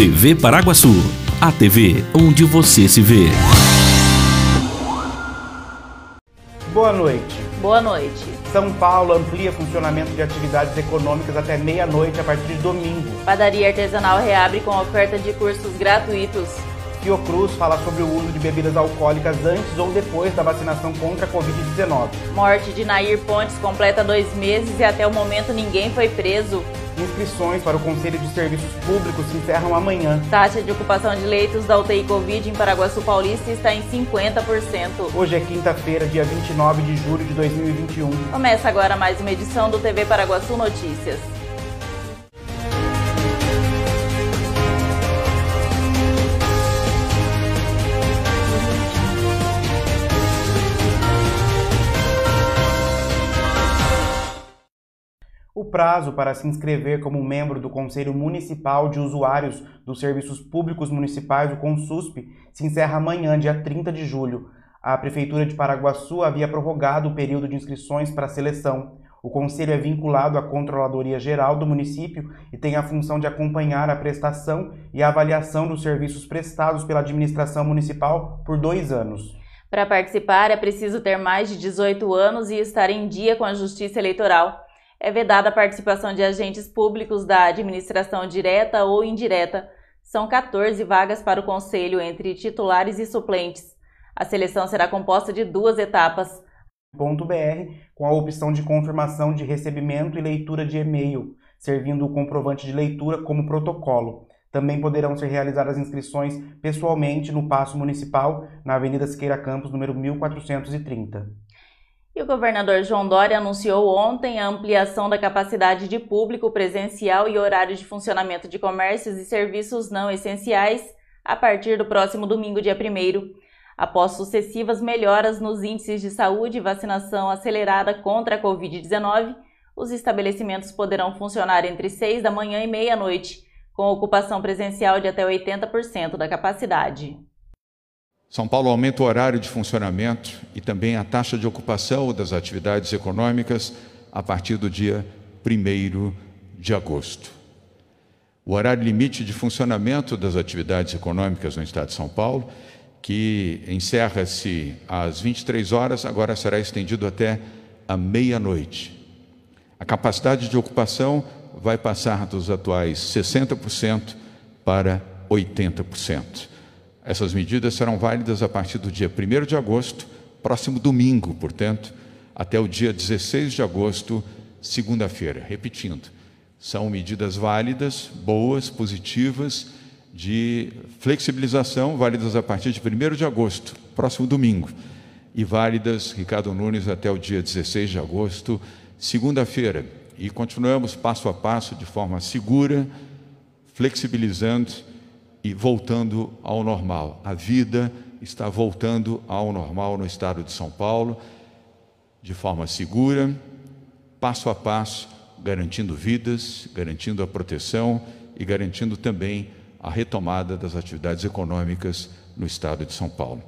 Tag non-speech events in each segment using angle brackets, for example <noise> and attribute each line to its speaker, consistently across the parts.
Speaker 1: TV Paraguaçu, a TV onde você se vê.
Speaker 2: Boa noite.
Speaker 3: Boa noite.
Speaker 2: São Paulo amplia funcionamento de atividades econômicas até meia-noite a partir de domingo.
Speaker 3: Padaria artesanal reabre com oferta de cursos gratuitos.
Speaker 2: Fiocruz fala sobre o uso de bebidas alcoólicas antes ou depois da vacinação contra a Covid-19.
Speaker 3: Morte de Nair Pontes completa dois meses e até o momento ninguém foi preso.
Speaker 2: Inscrições para o Conselho de Serviços Públicos se encerram amanhã.
Speaker 3: Taxa de ocupação de leitos da UTI Covid em Paraguaçu Paulista está em 50%.
Speaker 2: Hoje é quinta-feira, dia 29 de julho de 2021.
Speaker 3: Começa agora mais uma edição do TV Paraguaçu Notícias.
Speaker 2: O prazo para se inscrever como membro do Conselho Municipal de Usuários dos Serviços Públicos Municipais, o CONSUSP, se encerra amanhã, dia 30 de julho. A Prefeitura de Paraguaçu havia prorrogado o período de inscrições para a seleção. O Conselho é vinculado à Controladoria Geral do município e tem a função de acompanhar a prestação e a avaliação dos serviços prestados pela administração municipal por dois anos.
Speaker 3: Para participar, é preciso ter mais de 18 anos e estar em dia com a Justiça Eleitoral é vedada a participação de agentes públicos da administração direta ou indireta. São 14 vagas para o conselho entre titulares e suplentes. A seleção será composta de duas etapas.
Speaker 2: .br com a opção de confirmação de recebimento e leitura de e-mail, servindo o comprovante de leitura como protocolo. Também poderão ser realizadas inscrições pessoalmente no Paço Municipal, na Avenida Siqueira Campos, número 1430.
Speaker 3: E o governador João Dória anunciou ontem a ampliação da capacidade de público presencial e horários de funcionamento de comércios e serviços não essenciais a partir do próximo domingo, dia 1. Após sucessivas melhoras nos índices de saúde e vacinação acelerada contra a Covid-19, os estabelecimentos poderão funcionar entre 6 da manhã e meia-noite, com ocupação presencial de até 80% da capacidade.
Speaker 4: São Paulo aumenta o horário de funcionamento e também a taxa de ocupação das atividades econômicas a partir do dia 1 de agosto. O horário limite de funcionamento das atividades econômicas no estado de São Paulo, que encerra-se às 23 horas, agora será estendido até a meia-noite. A capacidade de ocupação vai passar dos atuais 60% para 80%. Essas medidas serão válidas a partir do dia 1 de agosto, próximo domingo, portanto, até o dia 16 de agosto, segunda-feira. Repetindo, são medidas válidas, boas, positivas, de flexibilização, válidas a partir de 1 de agosto, próximo domingo, e válidas, Ricardo Nunes, até o dia 16 de agosto, segunda-feira. E continuamos passo a passo, de forma segura, flexibilizando e voltando ao normal. A vida está voltando ao normal no estado de São Paulo, de forma segura, passo a passo, garantindo vidas, garantindo a proteção e garantindo também a retomada das atividades econômicas no estado de São Paulo.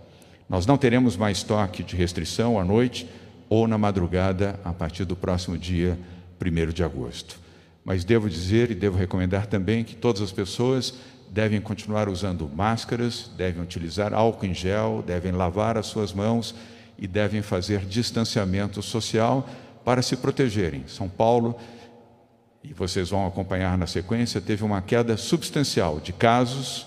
Speaker 4: Nós não teremos mais toque de restrição à noite ou na madrugada a partir do próximo dia 1 de agosto. Mas devo dizer e devo recomendar também que todas as pessoas devem continuar usando máscaras, devem utilizar álcool em gel, devem lavar as suas mãos e devem fazer distanciamento social para se protegerem. São Paulo, e vocês vão acompanhar na sequência, teve uma queda substancial de casos,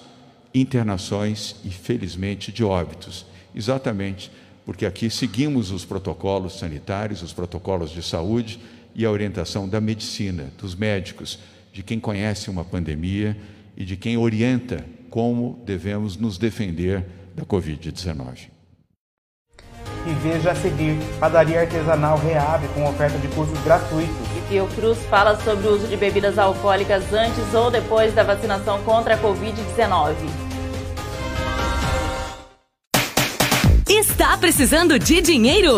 Speaker 4: internações e, felizmente, de óbitos. Exatamente porque aqui seguimos os protocolos sanitários, os protocolos de saúde e a orientação da medicina, dos médicos, de quem conhece uma pandemia e de quem orienta como devemos nos defender da Covid-19.
Speaker 2: E veja a seguir, padaria artesanal reabre com oferta de cursos gratuitos.
Speaker 3: E Fiocruz fala sobre o uso de bebidas alcoólicas antes ou depois da vacinação contra a Covid-19.
Speaker 5: Está precisando de dinheiro?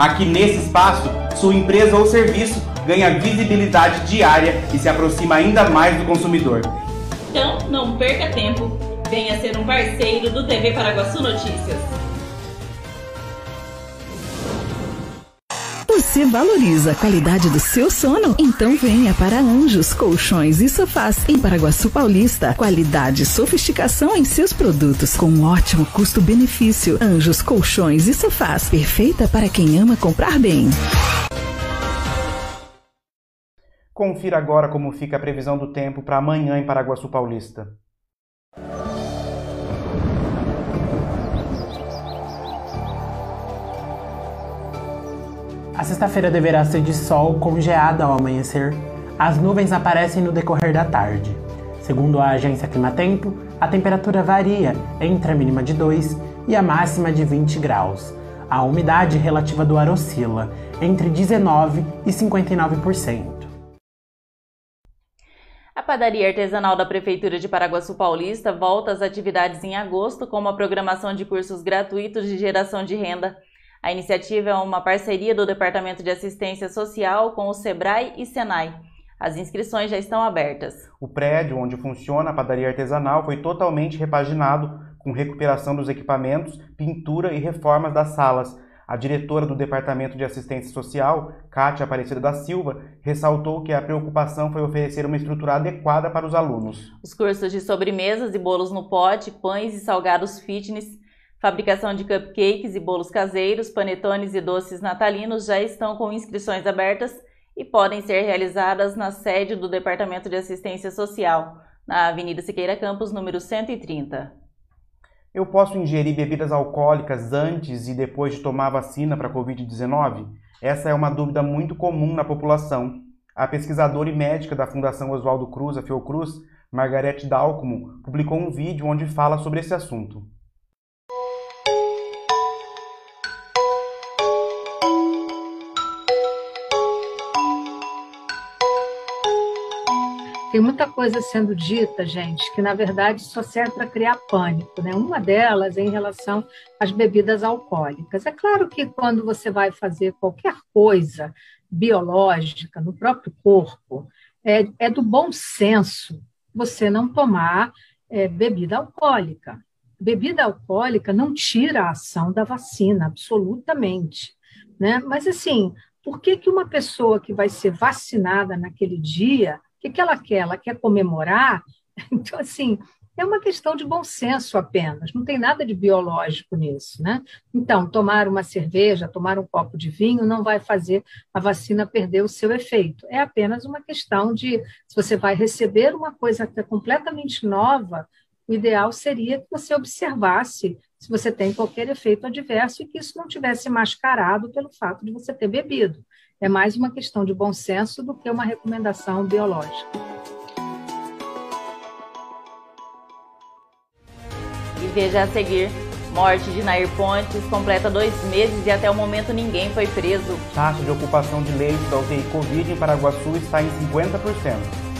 Speaker 2: Aqui nesse espaço, sua empresa ou serviço ganha visibilidade diária e se aproxima ainda mais do consumidor.
Speaker 3: Então, não perca tempo. Venha ser um parceiro do TV Paraguaçu Notícias.
Speaker 6: Você valoriza a qualidade do seu sono? Então venha para Anjos Colchões e Sofás em Paraguaçu Paulista. Qualidade e sofisticação em seus produtos com um ótimo custo-benefício. Anjos Colchões e Sofás, perfeita para quem ama comprar bem.
Speaker 2: Confira agora como fica a previsão do tempo para amanhã em Paraguaçu Paulista.
Speaker 7: A sexta-feira deverá ser de sol com geada ao amanhecer. As nuvens aparecem no decorrer da tarde. Segundo a agência Climatempo, a temperatura varia entre a mínima de 2 e a máxima de 20 graus. A umidade relativa do ar oscila entre 19 e 59%.
Speaker 3: A padaria artesanal da Prefeitura de Paraguaçu Paulista volta às atividades em agosto, como a programação de cursos gratuitos de geração de renda. A iniciativa é uma parceria do Departamento de Assistência Social com o SEBRAE e SENAI. As inscrições já estão abertas.
Speaker 2: O prédio onde funciona a padaria artesanal foi totalmente repaginado, com recuperação dos equipamentos, pintura e reformas das salas. A diretora do Departamento de Assistência Social, Kátia Aparecida da Silva, ressaltou que a preocupação foi oferecer uma estrutura adequada para os alunos.
Speaker 3: Os cursos de sobremesas e bolos no pote, pães e salgados fitness Fabricação de cupcakes e bolos caseiros, panetones e doces natalinos já estão com inscrições abertas e podem ser realizadas na sede do Departamento de Assistência Social, na Avenida Siqueira Campos, número 130.
Speaker 2: Eu posso ingerir bebidas alcoólicas antes e depois de tomar a vacina para a Covid-19? Essa é uma dúvida muito comum na população. A pesquisadora e médica da Fundação Oswaldo Cruz, a Fiocruz, Margarete Dalcomo, publicou um vídeo onde fala sobre esse assunto.
Speaker 8: Tem muita coisa sendo dita, gente, que na verdade só serve para criar pânico. Né? Uma delas é em relação às bebidas alcoólicas. É claro que quando você vai fazer qualquer coisa biológica no próprio corpo, é, é do bom senso você não tomar é, bebida alcoólica. Bebida alcoólica não tira a ação da vacina, absolutamente. Né? Mas, assim, por que, que uma pessoa que vai ser vacinada naquele dia que, que ela quer? Ela quer comemorar? <laughs> Então, assim, é uma questão de bom senso apenas, não tem nada de biológico nisso, né? Então, tomar uma cerveja, tomar um copo de vinho não vai fazer a vacina perder o seu efeito. É apenas uma questão de se você vai receber uma coisa que é completamente nova, o ideal seria que você observasse se você tem qualquer efeito adverso e que isso não tivesse mascarado pelo fato de você ter bebido. É mais uma questão de bom senso do que uma recomendação biológica.
Speaker 3: E veja a seguir. Morte de Nair Pontes completa dois meses e até o momento ninguém foi preso.
Speaker 2: Taxa de ocupação de leitos da UTI Covid em Paraguaçu está em 50%.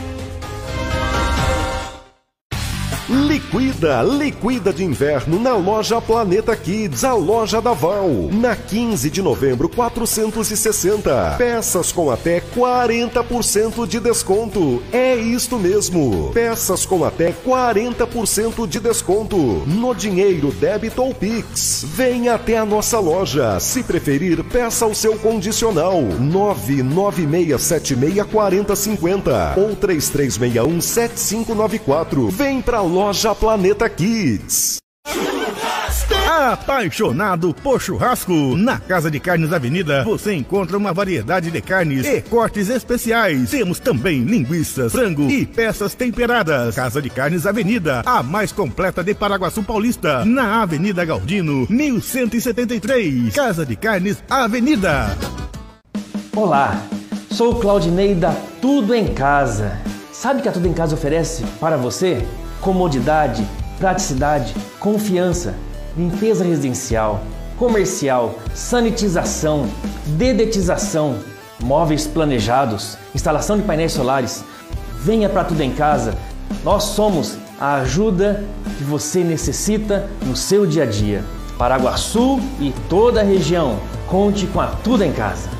Speaker 9: Liquida, liquida de inverno na loja Planeta Kids, a loja da Val. Na 15 de novembro, 460. Peças com até 40% de desconto. É isto mesmo. Peças com até 40% de desconto. No dinheiro, débito ou Pix. Venha até a nossa loja. Se preferir, peça o seu condicional. 996764050 ou 33617594. Vem pra loja Planeta Kids.
Speaker 10: Apaixonado por churrasco? Na Casa de Carnes Avenida você encontra uma variedade de carnes e cortes especiais. Temos também linguiças, frango e peças temperadas. Casa de Carnes Avenida, a mais completa de Paraguaçu Paulista, na Avenida Galdino, 1173. Casa de Carnes Avenida.
Speaker 11: Olá, sou o Claudinei da Tudo em Casa. Sabe que a Tudo em Casa oferece para você? Comodidade, praticidade, confiança limpeza residencial, comercial, sanitização, dedetização, móveis planejados, instalação de painéis solares. Venha para tudo em casa. Nós somos a ajuda que você necessita no seu dia a dia. Paraguaçu e toda a região. Conte com a Tudo em Casa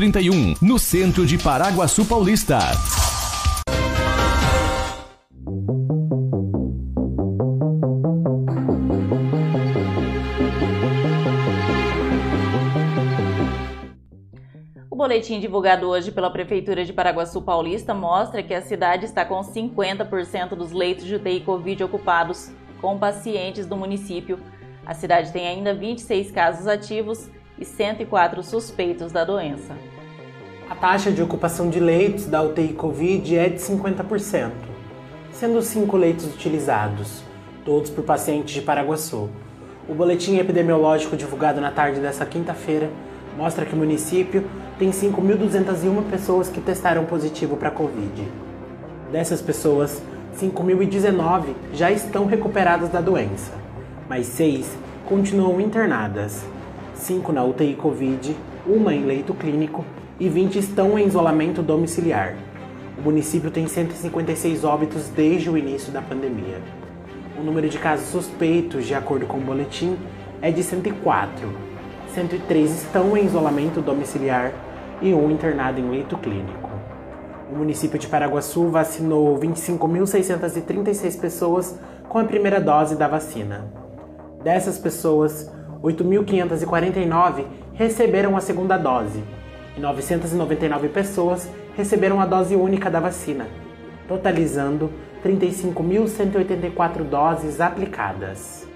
Speaker 1: 31, no centro de Paraguaçu Paulista.
Speaker 3: O boletim divulgado hoje pela Prefeitura de Paraguaçu Paulista mostra que a cidade está com 50% dos leitos de UTI Covid ocupados com pacientes do município. A cidade tem ainda 26 casos ativos e 104 suspeitos da doença.
Speaker 7: A taxa de ocupação de leitos da UTI Covid é de 50%, sendo cinco leitos utilizados, todos por pacientes de Paraguaçu. O boletim epidemiológico divulgado na tarde dessa quinta-feira mostra que o município tem 5.201 pessoas que testaram positivo para Covid. Dessas pessoas, 5.019 já estão recuperadas da doença, mas seis continuam internadas, cinco na UTI Covid, uma em leito clínico e 20 estão em isolamento domiciliar. O município tem 156 óbitos desde o início da pandemia. O número de casos suspeitos, de acordo com o boletim, é de 104. 103 estão em isolamento domiciliar e um internado em leito clínico. O município de Paraguaçu vacinou 25.636 pessoas com a primeira dose da vacina. Dessas pessoas, 8.549 receberam a segunda dose e 999 pessoas receberam a dose única da vacina, totalizando 35.184 doses aplicadas.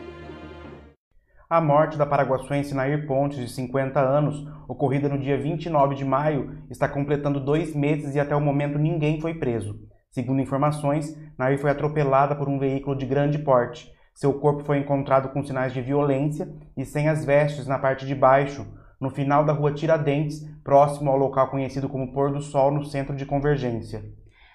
Speaker 2: A morte da paraguaçuense Nair Pontes, de 50 anos, ocorrida no dia 29 de maio, está completando dois meses e até o momento ninguém foi preso. Segundo informações, Nair foi atropelada por um veículo de grande porte. Seu corpo foi encontrado com sinais de violência e sem as vestes na parte de baixo, no final da rua Tiradentes, próximo ao local conhecido como Pôr do Sol, no centro de convergência.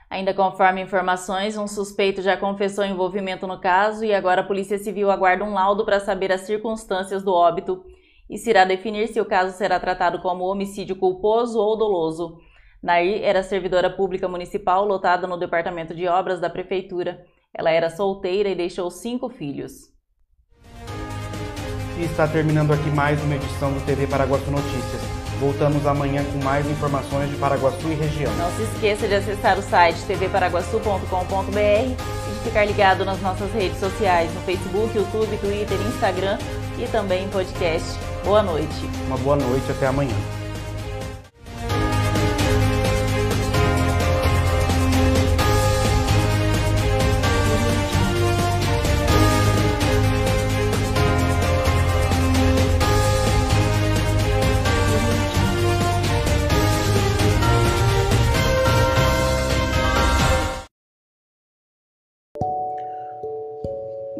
Speaker 3: Ainda conforme informações, um suspeito já confessou envolvimento no caso e agora a Polícia Civil aguarda um laudo para saber as circunstâncias do óbito e se irá definir se o caso será tratado como homicídio culposo ou doloso. Nair era servidora pública municipal lotada no Departamento de Obras da Prefeitura. Ela era solteira e deixou cinco filhos.
Speaker 2: E está terminando aqui mais uma edição do TV Paraguaçu Notícias. Voltamos amanhã com mais informações de Paraguaçu e região.
Speaker 3: Não se esqueça de acessar o site tvparaguaçu.com.br e de ficar ligado nas nossas redes sociais, no Facebook, YouTube, Twitter, Instagram e também em podcast. Boa noite.
Speaker 2: Uma boa noite, até amanhã.